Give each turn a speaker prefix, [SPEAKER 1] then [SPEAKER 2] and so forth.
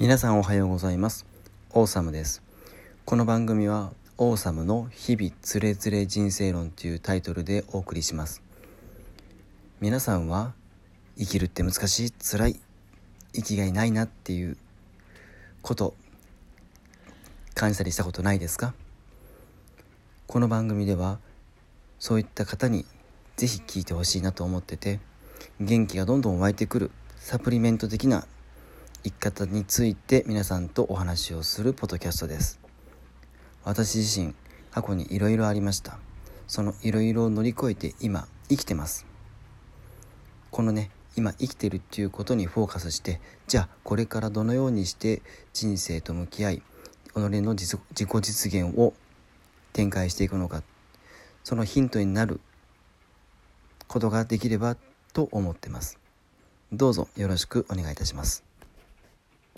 [SPEAKER 1] 皆さんおはようございます。オーサムです。この番組はオーサムの日々つれづれ人生論というタイトルでお送りします。皆さんは生きるって難しい辛い生きがいないなっていうこと感じたりしたことないですか？この番組ではそういった方にぜひ聞いてほしいなと思ってて元気がどんどん湧いてくるサプリメント的な生き方について皆さんとお話をするポッドキャストです。私自身過去にいろいろありました。そのいろいろを乗り越えて今生きてます。このね今生きてるっていうことにフォーカスしてじゃあこれからどのようにして人生と向き合い己の自己実現を展開していくのか。そのヒントになることができればと思ってます。どうぞよろしくお願いいたします。